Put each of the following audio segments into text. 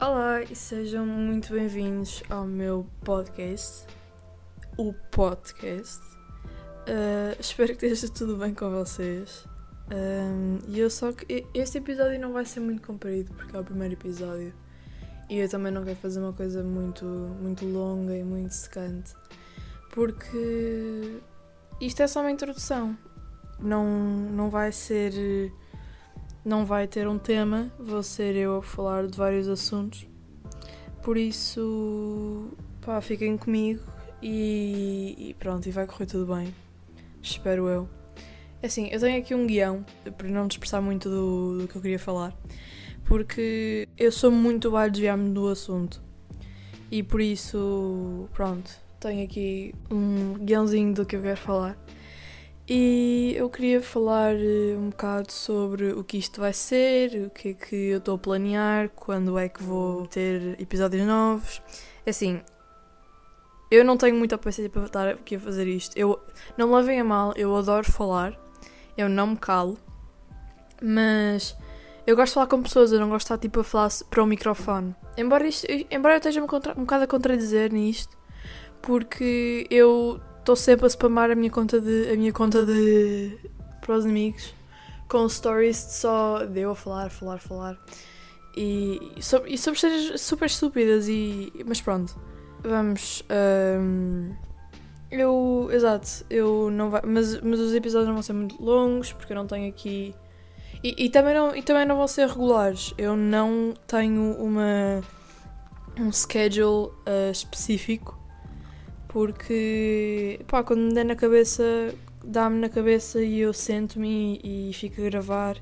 Olá e sejam muito bem-vindos ao meu podcast, o podcast. Uh, espero que esteja tudo bem com vocês. Um, e eu só que este episódio não vai ser muito comprido porque é o primeiro episódio e eu também não quero fazer uma coisa muito muito longa e muito secante porque isto é só uma introdução. Não não vai ser não vai ter um tema, vou ser eu a falar de vários assuntos. Por isso, pá, fiquem comigo e, e pronto, e vai correr tudo bem. Espero eu. É assim, eu tenho aqui um guião, para não dispersar muito do, do que eu queria falar, porque eu sou muito a desviar-me do assunto. E por isso, pronto, tenho aqui um guiãozinho do que eu quero falar. E eu queria falar eh, um bocado sobre o que isto vai ser, o que é que eu estou a planear, quando é que vou ter episódios novos. É assim, eu não tenho muita paciência para estar aqui a fazer isto. Eu não me levem a mal, eu adoro falar, eu não me calo, mas eu gosto de falar com pessoas, eu não gosto de estar tipo a falar para o microfone. Embora, isto, embora eu esteja um, um bocado a contradizer nisto, porque eu estou sempre a spamar a minha conta de a minha conta de para os amigos com stories só de eu a falar, falar, falar. E, e sobre, e sobre coisas super estúpidas e mas pronto. Vamos um, eu exato eu não vai mas mas os episódios não vão ser muito longos porque eu não tenho aqui e, e também não e também não vão ser regulares. Eu não tenho uma um schedule uh, específico porque pá, quando me der na cabeça, dá-me na cabeça e eu sento-me e, e fico a gravar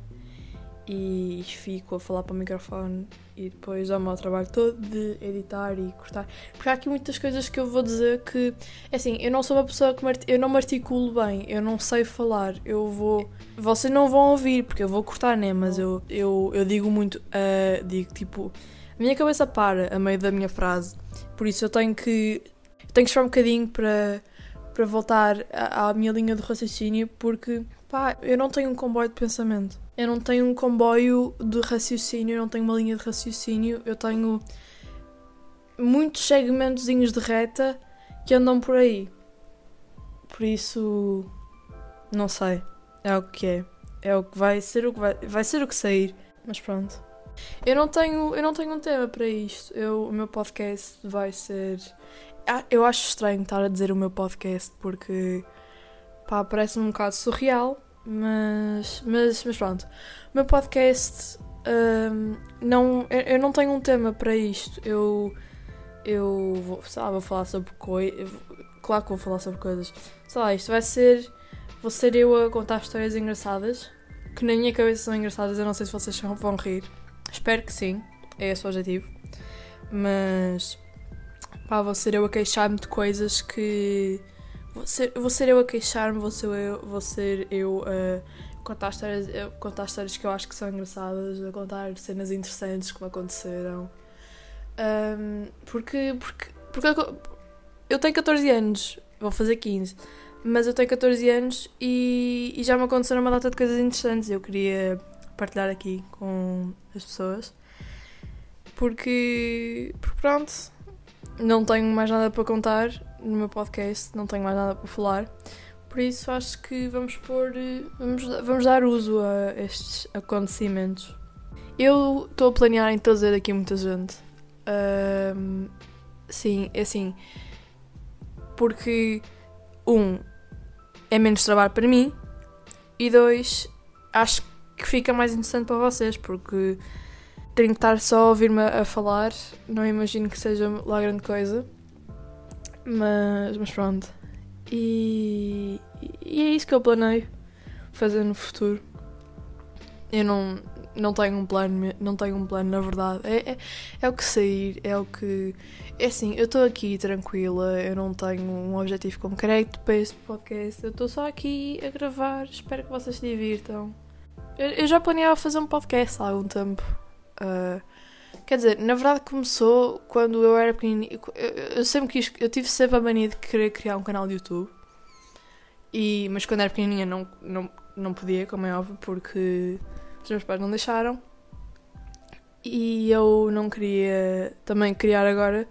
e fico a falar para o microfone e depois dá-me o trabalho todo de editar e cortar. Porque há aqui muitas coisas que eu vou dizer que, é assim, eu não sou uma pessoa que eu não me articulo bem, eu não sei falar, eu vou. Vocês não vão ouvir porque eu vou cortar, né? Mas eu, eu, eu digo muito, uh, digo tipo, a minha cabeça para a meio da minha frase, por isso eu tenho que tenho que esperar um bocadinho para, para voltar à, à minha linha de raciocínio, porque pá, eu não tenho um comboio de pensamento. Eu não tenho um comboio de raciocínio, eu não tenho uma linha de raciocínio, eu tenho muitos segmentozinhos de reta que andam por aí. Por isso, não sei. É o que é. É o que vai ser o que vai, vai ser o que sair. Mas pronto. Eu não tenho, eu não tenho um tema para isto. Eu, o meu podcast vai ser eu acho estranho estar a dizer o meu podcast porque pá, parece-me um bocado surreal, mas, mas, mas pronto. O meu podcast um, não, eu não tenho um tema para isto. Eu, eu vou, sei lá, vou falar sobre coisas. Claro que vou falar sobre coisas. Sei lá, isto vai ser. Vou ser eu a contar histórias engraçadas que na minha cabeça são engraçadas. Eu não sei se vocês vão rir. Espero que sim. É esse o objetivo. Mas Pá, vou ser eu a queixar-me de coisas que. Vou ser, vou ser eu a queixar-me, vou ser eu, vou ser eu a contar histórias, contar histórias que eu acho que são engraçadas, a contar cenas interessantes que me aconteceram. Um, porque, porque, porque eu tenho 14 anos, vou fazer 15, mas eu tenho 14 anos e, e já me aconteceram uma data de coisas interessantes. Eu queria partilhar aqui com as pessoas. Porque, porque pronto, não tenho mais nada para contar no meu podcast, não tenho mais nada para falar. Por isso acho que vamos pôr. Vamos, vamos dar uso a estes acontecimentos. Eu estou a planear em trazer aqui muita gente. Um, sim, é assim. Porque, um, é menos trabalho para mim. E dois, acho que fica mais interessante para vocês, porque tenho que estar só a ouvir-me a falar, não imagino que seja lá grande coisa. Mas, mas pronto. E, e é isso que eu planeio fazer no futuro. Eu não, não tenho um plano, não tenho um plano na verdade. É, é, é o que sair, é o que. É assim, eu estou aqui tranquila, eu não tenho um objetivo concreto para este podcast, eu estou só aqui a gravar, espero que vocês se divirtam. Eu, eu já planeava fazer um podcast há algum tempo, Uh, quer dizer, na verdade começou quando eu era pequenininho. Eu, eu, sempre quis, eu tive sempre a mania de querer criar um canal de YouTube. E, mas quando era pequenininha não, não, não podia, como é óbvio, porque os meus pais não deixaram. E eu não queria também criar agora,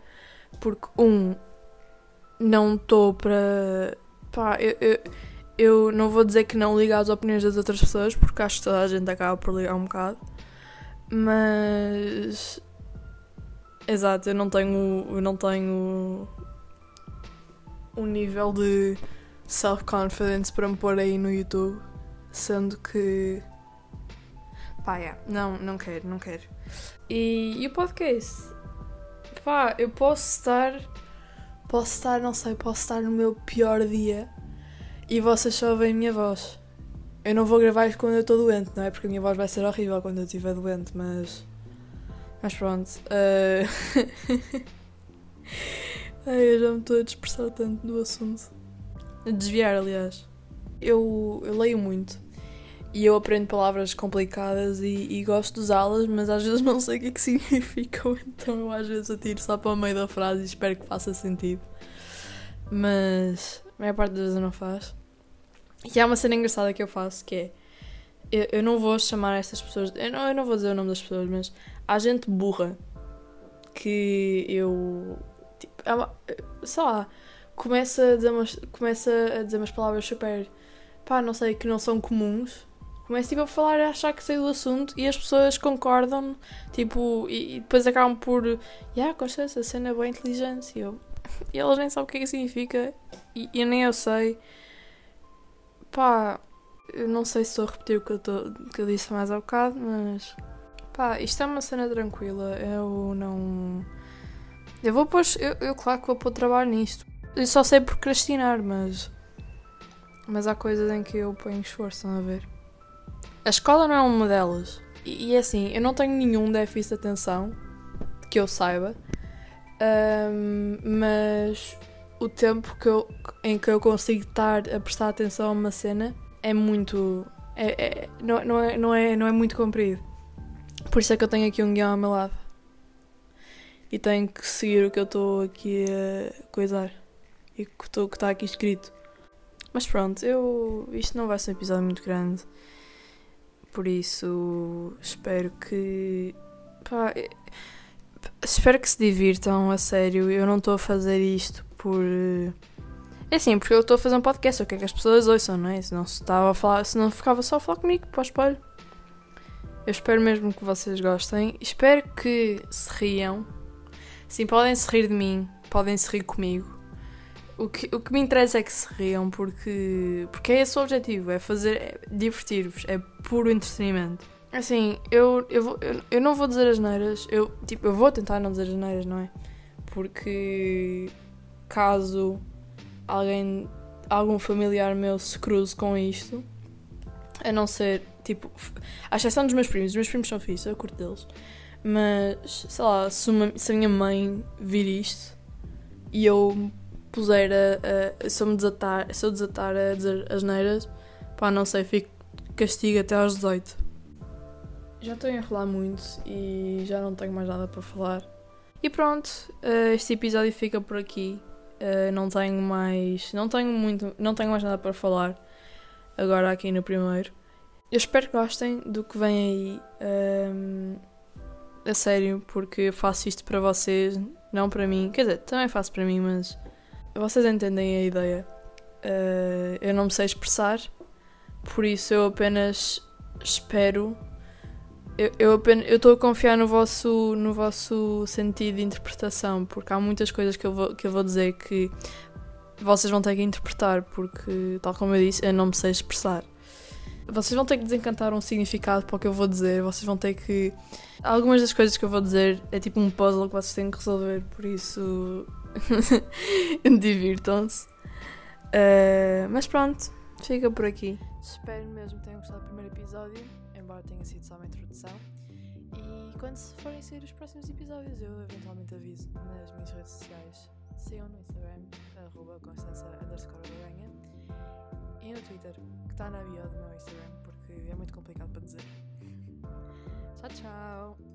porque, um, não estou para. Pá, eu, eu, eu não vou dizer que não ligo às opiniões das outras pessoas, porque acho que toda a gente acaba por ligar um bocado. Mas. Exato, eu não tenho. Eu não tenho. Um nível de self-confidence para me pôr aí no YouTube. Sendo que. Pá, yeah, não, não quero, não quero. E, e o podcast? Pá, eu posso estar. Posso estar, não sei, posso estar no meu pior dia e vocês só ouvem a minha voz. Eu não vou gravar quando eu estou doente, não é? Porque a minha voz vai ser horrível quando eu estiver doente, mas. Mas pronto. Uh... Ai, eu já me estou a dispersar tanto do assunto. A desviar, aliás. Eu, eu leio muito e eu aprendo palavras complicadas e, e gosto de usá-las, mas às vezes não sei o que é que significam, então eu às vezes atiro só para o meio da frase e espero que faça sentido. Mas a maior parte das vezes não faz. E há uma cena engraçada que eu faço que é. Eu, eu não vou chamar estas pessoas. Eu não, eu não vou dizer o nome das pessoas, mas há gente burra que eu. Tipo, sei lá, começa a dizer umas, começa a dizer umas palavras super. pá, não sei, que não são comuns Começo tipo a falar a achar que sei do assunto e as pessoas concordam, tipo, e, e depois acabam por, yeah, gosto dessa cena bem inteligente. E, eu, e elas nem sabem o que é que significa e, e nem eu sei. Pá, eu não sei se estou a repetir o que eu, tô, que eu disse mais há bocado, mas pá, isto é uma cena tranquila. Eu não. Eu vou pôr. Eu, eu claro que vou pôr trabalho nisto. Eu só sei procrastinar, mas. Mas há coisas em que eu ponho esforço, a ver? A escola não é uma delas. E, e é assim, eu não tenho nenhum déficit de atenção, que eu saiba, um, mas o tempo que eu, em que eu consigo estar a prestar atenção a uma cena é muito. É, é, não, não, é, não, é, não é muito comprido. Por isso é que eu tenho aqui um guião ao meu lado. E tenho que seguir o que eu estou aqui a coisar. E o que está aqui escrito. Mas pronto, eu. Isto não vai ser um episódio muito grande. Por isso, espero que. Pá, espero que se divirtam a sério. Eu não estou a fazer isto por. É assim, porque eu estou a fazer um podcast, o que é que as pessoas ouçam, não é? Se não, se estava a falar, se não ficava só a falar comigo, para o espelho. Eu espero mesmo que vocês gostem. Espero que se riam. Sim, podem se rir de mim, podem se rir comigo. O que, o que me interessa é que se riam, porque, porque é esse o objetivo, é fazer, é divertir-vos, é puro entretenimento. Assim, eu, eu, vou, eu, eu, não vou dizer as neiras, eu, tipo, eu vou tentar não dizer as neiras, não é? Porque caso alguém, algum familiar meu se cruze com isto, a não ser, tipo, à exceção dos meus primos, os meus primos são filhos, eu curto deles, mas, sei lá, se, uma, se a minha mãe vir isto e eu puser a, a, se eu me desatar, se eu desatar a dizer as neiras, pá, não sei, fico castigo até aos 18. Já estou a enrolar muito e já não tenho mais nada para falar. E pronto, eh, este episódio fica por aqui. Eh, não tenho mais, não tenho muito, não tenho mais nada para falar agora aqui no primeiro. Eu espero que gostem do que vem aí. Um, ehm, a sério, porque eu faço isto para vocês, não para mim. Quer dizer, também faço para mim, mas vocês entendem a ideia. Uh, eu não me sei expressar, por isso eu apenas espero. Eu, eu apenas eu estou a confiar no vosso, no vosso sentido de interpretação, porque há muitas coisas que eu, vou, que eu vou dizer que vocês vão ter que interpretar, porque, tal como eu disse, eu não me sei expressar. Vocês vão ter que desencantar um significado para o que eu vou dizer, vocês vão ter que. Algumas das coisas que eu vou dizer é tipo um puzzle que vocês têm que resolver, por isso Divirtam-se. Uh, mas pronto, fica por aqui. Espero mesmo que tenham gostado do primeiro episódio, embora tenha sido só uma introdução. E quando forem sair os próximos episódios, eu eventualmente aviso nas minhas redes sociais. Sigam no Instagram, arroba Constança e no Twitter, que está na bio do meu Instagram, porque é muito complicado para dizer. tchau, tchau!